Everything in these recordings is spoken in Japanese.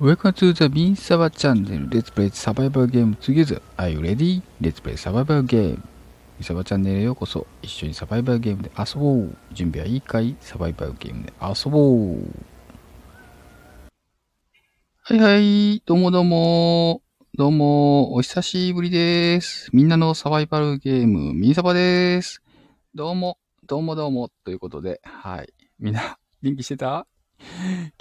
Welcome to the Bean Saba Channel. Let's play survival game together. Are you ready? Let's play survival game. ミサバチャンネルへようこそ。一緒にサバイバルゲームで遊ぼう。準備はいいかい？サバイバルゲームで遊ぼう。はいはい。どうもどうも。どうも。お久しぶりです。みんなのサバイバルゲーム、ミーサバです。どうも。どうもどうも。ということで、はい。みんな、元気してた？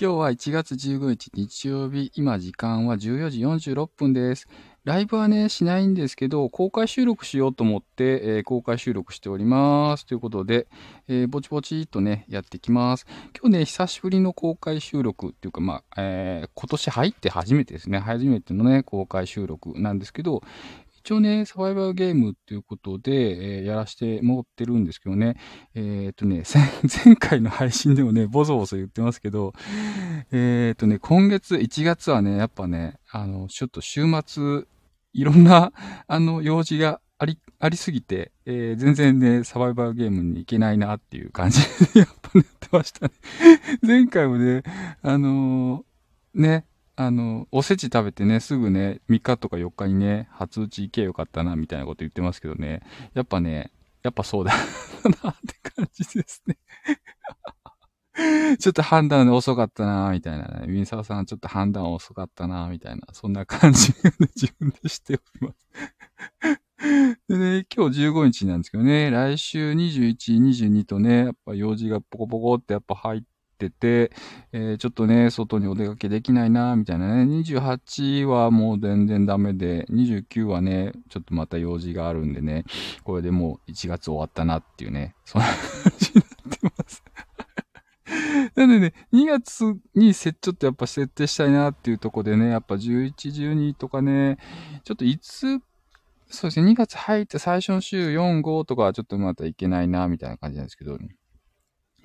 今日は1月15日日曜日、今時間は14時46分です。ライブはね、しないんですけど、公開収録しようと思って、えー公開収録しております。ということで、えーぼちぼちっとね、やっていきます。今日ね、久しぶりの公開収録っていうか、まあ、えー今年入って初めてですね、初めてのね、公開収録なんですけど、一応ね、サバイバルゲームっていうことで、えーやらしてもってるんですけどね、えっ、とね、前回の配信でもね、ボソボソ言ってますけど、えっ、とね、今月、1月はね、やっぱね、あの、ちょっと週末、いろんな、あの、用事があり、ありすぎて、えー全然ね、サバイバルゲームに行けないなっていう感じで、やっぱなってましたね。前回もね、あのーね、あの、おせち食べてね、すぐね、3日とか4日にね、初打ち行けよかったな、みたいなこと言ってますけどね、やっぱね、やっぱそうだ なって感じですね。ちょっと判断遅かったな、みたいなね。ウィンサーさんちょっと判断遅かったな、みたいな。そんな感じがね、自分でしております。でね、今日15日なんですけどね、来週21、22とね、やっぱ用事がポコポコってやっぱ入ってて、えーちょっとね、外にお出かけできないな、みたいなね。28はもう全然ダメで、29はね、ちょっとまた用事があるんでね、これでもう1月終わったなっていうね、そんな感じになってます。なんでね、2月にせちょっとやっぱ設定したいなっていうとこでね、やっぱ11、12とかね、ちょっといつ、そうですね、2月入って最初の週4、5とかはちょっとまたいけないな、みたいな感じなんですけど、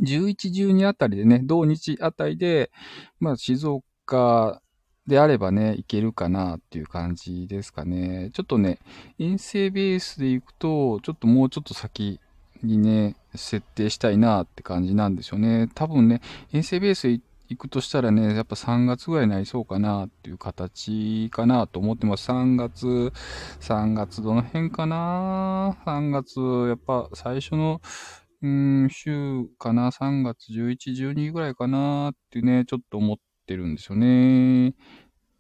11、12あたりでね、同日あたりで、まあ静岡であればね、いけるかなっていう感じですかね。ちょっとね、遠征ベースで行くと、ちょっともうちょっと先にね、設定したいなって感じなんですよね。多分ね、遠征ベース行くとしたらね、やっぱ3月ぐらいになりそうかなっていう形かなと思ってます。3月、3月どの辺かな ?3 月、やっぱ最初の、うん、週かな ?3 月11、12ぐらいかなってね、ちょっと思ってるんですよね。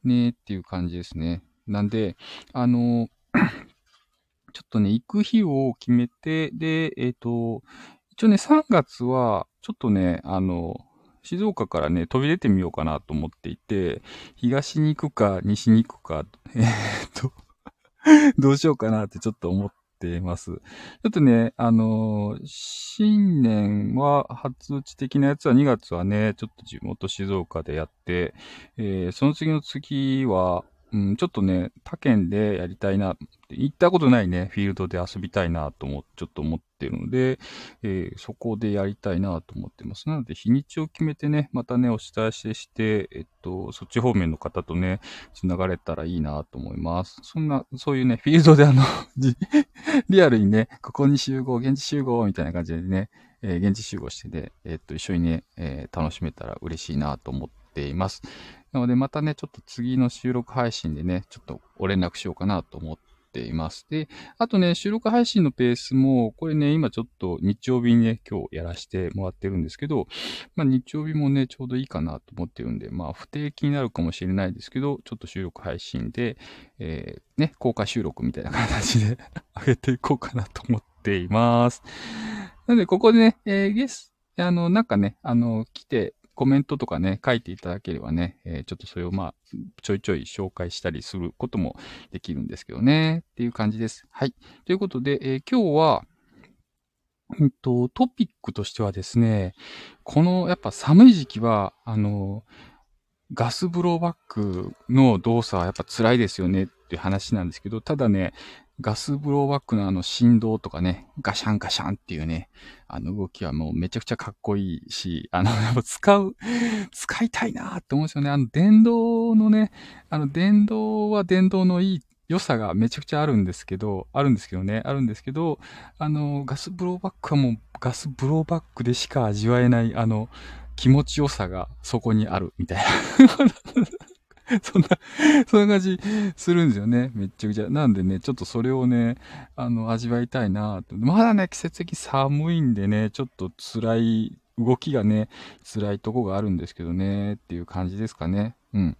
ねっていう感じですね。なんで、あの、ちょっとね、行く日を決めて、で、えっ、と、一応ね、3月は、ちょっとね、あの、静岡からね、飛び出てみようかなと思っていて、東に行くか、西に行くか、えーっと、どうしようかなってちょっと思ってます。ちょっとね、あのー新年は、初打ち的なやつは2月はね、ちょっと地元静岡でやって、えーその次の次は、うん、ちょっとね、他県でやりたいな、行ったことないね、フィールドで遊びたいなと思、ちょっと思ってるので、えーそこでやりたいなと思ってます。なので、日にちを決めてね、またね、お伝えしてして、えっと、そっち方面の方とね、繋がれたらいいなと思います。そんな、そういうね、フィールドであの、リアルにね、ここに集合、現地集合みたいな感じでね、えー現地集合してね、えっと、一緒にね、えー楽しめたら嬉しいなと思ってています。なので、またね、ちょっと次の収録配信でね、ちょっとご連絡しようかなと思っています。で、あとね、収録配信のペースも、これね、今ちょっと日曜日にね、今日やらせてもらってるんですけど、まあ日曜日もね、ちょうどいいかなと思ってるんで、まあ不定期になるかもしれないですけど、ちょっと収録配信で、えーね、公開収録みたいな形で 上げていこうかなと思っています。なので、ここでね、えーゲス、あの、なんかね、あの、来て、コメントとかね、書いていただければね、えーちょっとそれをまあ、ちょいちょい紹介したりすることもできるんですけどね、っていう感じです。はい。ということで、えー今日は、うんと、トピックとしてはですね、このやっぱ寒い時期は、あの、ガスブローバックの動作はやっぱ辛いですよねっていう話なんですけど、ただね、ガスブローバックのあの振動とかね、ガシャンガシャンっていうね、あの動きはもうめちゃくちゃかっこいいし、あの、やっぱ使う、使いたいなって思うんですよね。あの電動のね、あの電動は電動のいい良さがめちゃくちゃあるんですけど、あるんですけどね、あるんですけど、あの、ガスブローバックはもうガスブローバックでしか味わえない、あの、気持ちよさがそこにあるみたいな。そんな、そんな感じするんですよね。めっちゃくちゃ。なんでね、ちょっとそれをね、あの、味わいたいなと。まだね、季節的に寒いんでね、ちょっと辛い、動きがね、辛いとこがあるんですけどね、っていう感じですかね。うん。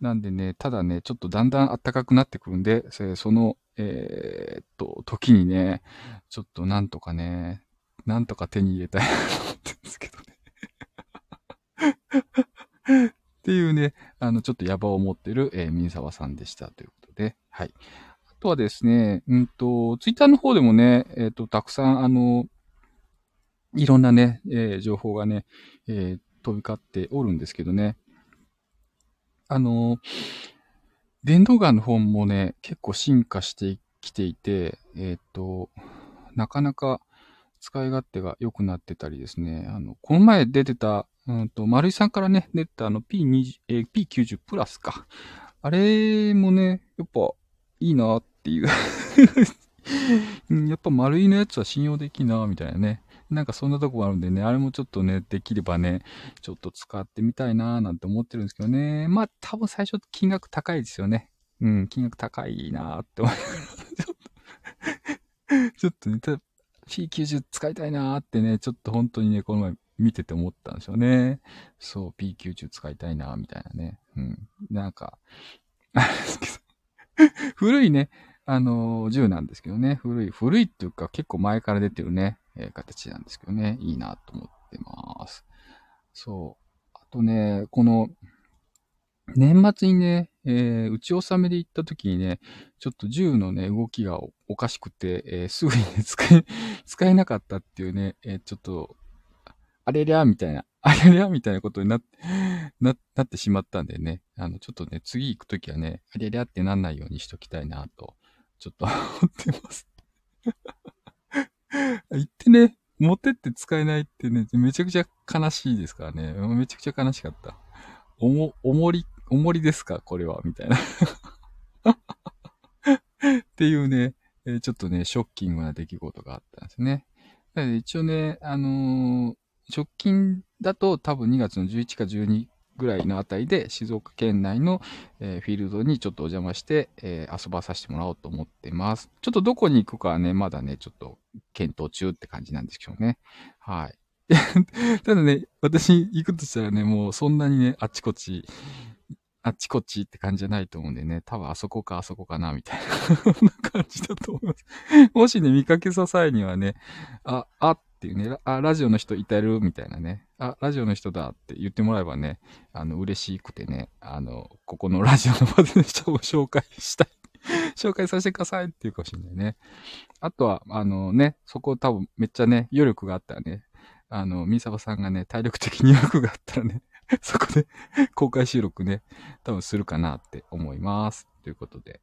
なんでね、ただね、ちょっとだんだん暖かくなってくるんで、その、えー、っと、時にね、ちょっとなんとかね、なんとか手に入れたいなと思ってるんですけどね。っていうね、あの、ちょっと野望を持ってる、えー、ミニサワさんでしたということで、はい。あとはですね、うんと、ツイッターの方でもね、えっ、ー、と、たくさん、あの、いろんなね、えー、情報がね、えー、飛び交っておるんですけどね。あの、電動ガンの方もね、結構進化してきていて、えっ、ー、と、なかなか使い勝手が良くなってたりですね。あの、この前出てた、うんと、丸井さんからね、出たあの P20、えー、P90 プラスか。あれもね、やっぱいいなっていうやっぱ丸いのやつは信用できんなみたいなね。なんかそんなとこがあるんでね、あれもちょっとね、できればね、ちょっと使ってみたいななんて思ってるんですけどね。まあ多分最初金額高いですよね。うん、金額高いなって思いながら、ちょっとね、P90 使いたいなーってね、ちょっと本当にね、この前見てて思ったんですよね。そう、P90 使いたいなー、みたいなね。うん。なんか、古いね、あのー、銃なんですけどね。古い、古いっていうか結構前から出てるね、えー、形なんですけどね。いいなと思ってます。そう。あとね、この、年末にね、えー、打ち納めで行った時にね、ちょっと銃のね、動きがおかしくて、えー、すぐにね、使え、使えなかったっていうね、えー、ちょっと、あれりゃみたいな、あれりゃみたいなことになって、な、なってしまったんでね、あの、ちょっとね、次行くときはね、あれりゃってなんないようにしときたいなと、ちょっと思ってます。行ってね、持ってって使えないってね、めちゃくちゃ悲しいですからね。めちゃくちゃ悲しかった。おも、おもり、おもりですか？これはみたいな っていうね、え、ちょっとね、ショッキングな出来事があったんですね。で一応ね、あのー、直近だと多分2月の11か12ぐらいのあたりで静岡県内の、えー、フィールドにちょっとお邪魔して、えー、遊ばさせてもらおうと思ってます。ちょっとどこに行くかはね、まだね、ちょっと検討中って感じなんですけどね。はい。ただね、私行くとしたらね、もうそんなにね、あっちこっち、あっちこっちって感じじゃないと思うんでね、多分あそこかあそこかな、みたい な感じだと思います。もしね、見かけた際にはね、あ、あっていうね、あ、ラジオの人いたるみたいなね、あ、ラジオの人だって言ってもらえばね、あの、嬉しくてね、あの、ここのラジオの場での人を紹介したい。紹介させてくださいって言うかもしれないね。あとは、あのね、そこ多分めっちゃね、余力があったらね、あの、ミサバさんがね、体力的に余力があったらね、そこで公開収録ね、多分するかなって思います。ということで。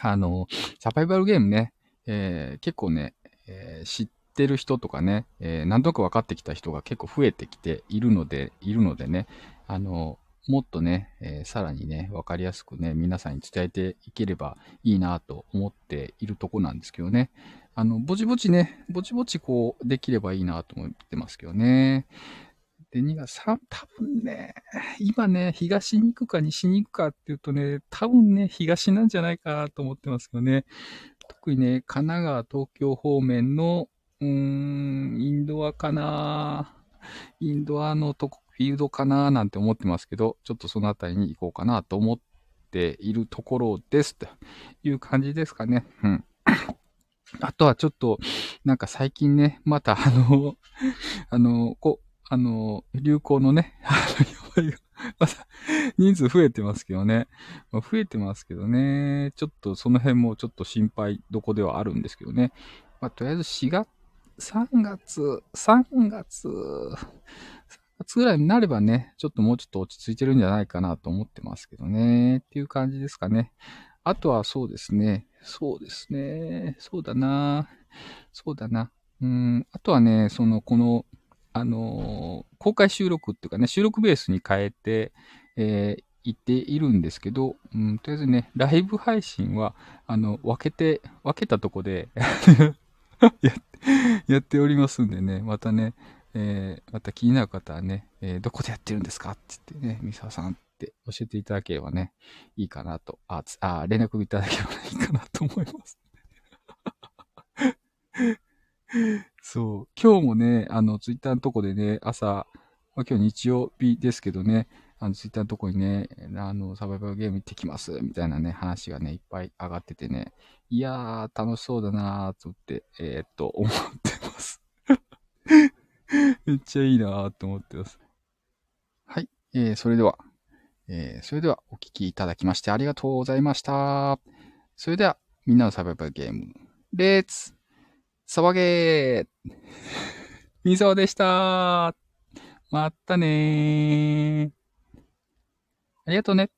あの、サバイバルゲームね、えー、結構ね、えー、知ってる人とかね、えー、何となく分かってきた人が結構増えてきているので、いるのでね、あの、もっとね、えー、さらにね、分かりやすくね、皆さんに伝えていければいいなと思っているとこなんですけどね。あの、ぼちぼちね、ぼちぼちこう、できればいいなと思ってますけどね。で、2が3、多分ね、今ね、東に行くか西に行くかっていうとね、多分ね、東なんじゃないかなと思ってますけどね。特にね、神奈川、東京方面の、うーん、インドアかなインドアのとこ、フィールドかななんて思ってますけど、ちょっとそのあたりに行こうかなと思っているところです。という感じですかね。うん。あとはちょっと、なんか最近ね、またあの、あの、こ、あの、流行のね、あの、また人数増えてますけどね。まあ、増えてますけどね。ちょっとその辺もちょっと心配どこではあるんですけどね。まあ、とりあえず4月、3月、3月、3月ぐらいになればね、ちょっともうちょっと落ち着いてるんじゃないかなと思ってますけどね。っていう感じですかね。あとはそうですね。そうですね。そうだな。そうだな。うん。あとはね、その、この、あのー、公開収録っていうかね、収録ベースに変えて、えー、言っているんですけど、うん、とりあえずね、ライブ配信は、あの、分けて、分けたとこで や、やっておりますんでね、またね、えー、また気になる方はね、えー、どこでやってるんですかって言ってね、三沢さんって教えていただければね、いいかなと、あ、あ連絡いただければいいかなと思います。そう。今日もね、あの、ツイッターのとこでね、朝、まあ、今日日曜日ですけどね、あの、ツイッターのとこにね、あの、サバイバルゲーム行ってきます、みたいなね、話がね、いっぱい上がっててね、いやー、楽しそうだなーと思って、えー、っと、思ってます。めっちゃいいなーと思ってます。はい。えー、それでは、えー、それではお聞きいただきましてありがとうございました。それでは、みんなのサバイバルゲーム、レッツサバゲーみそでしたまたねー。ありがとうね。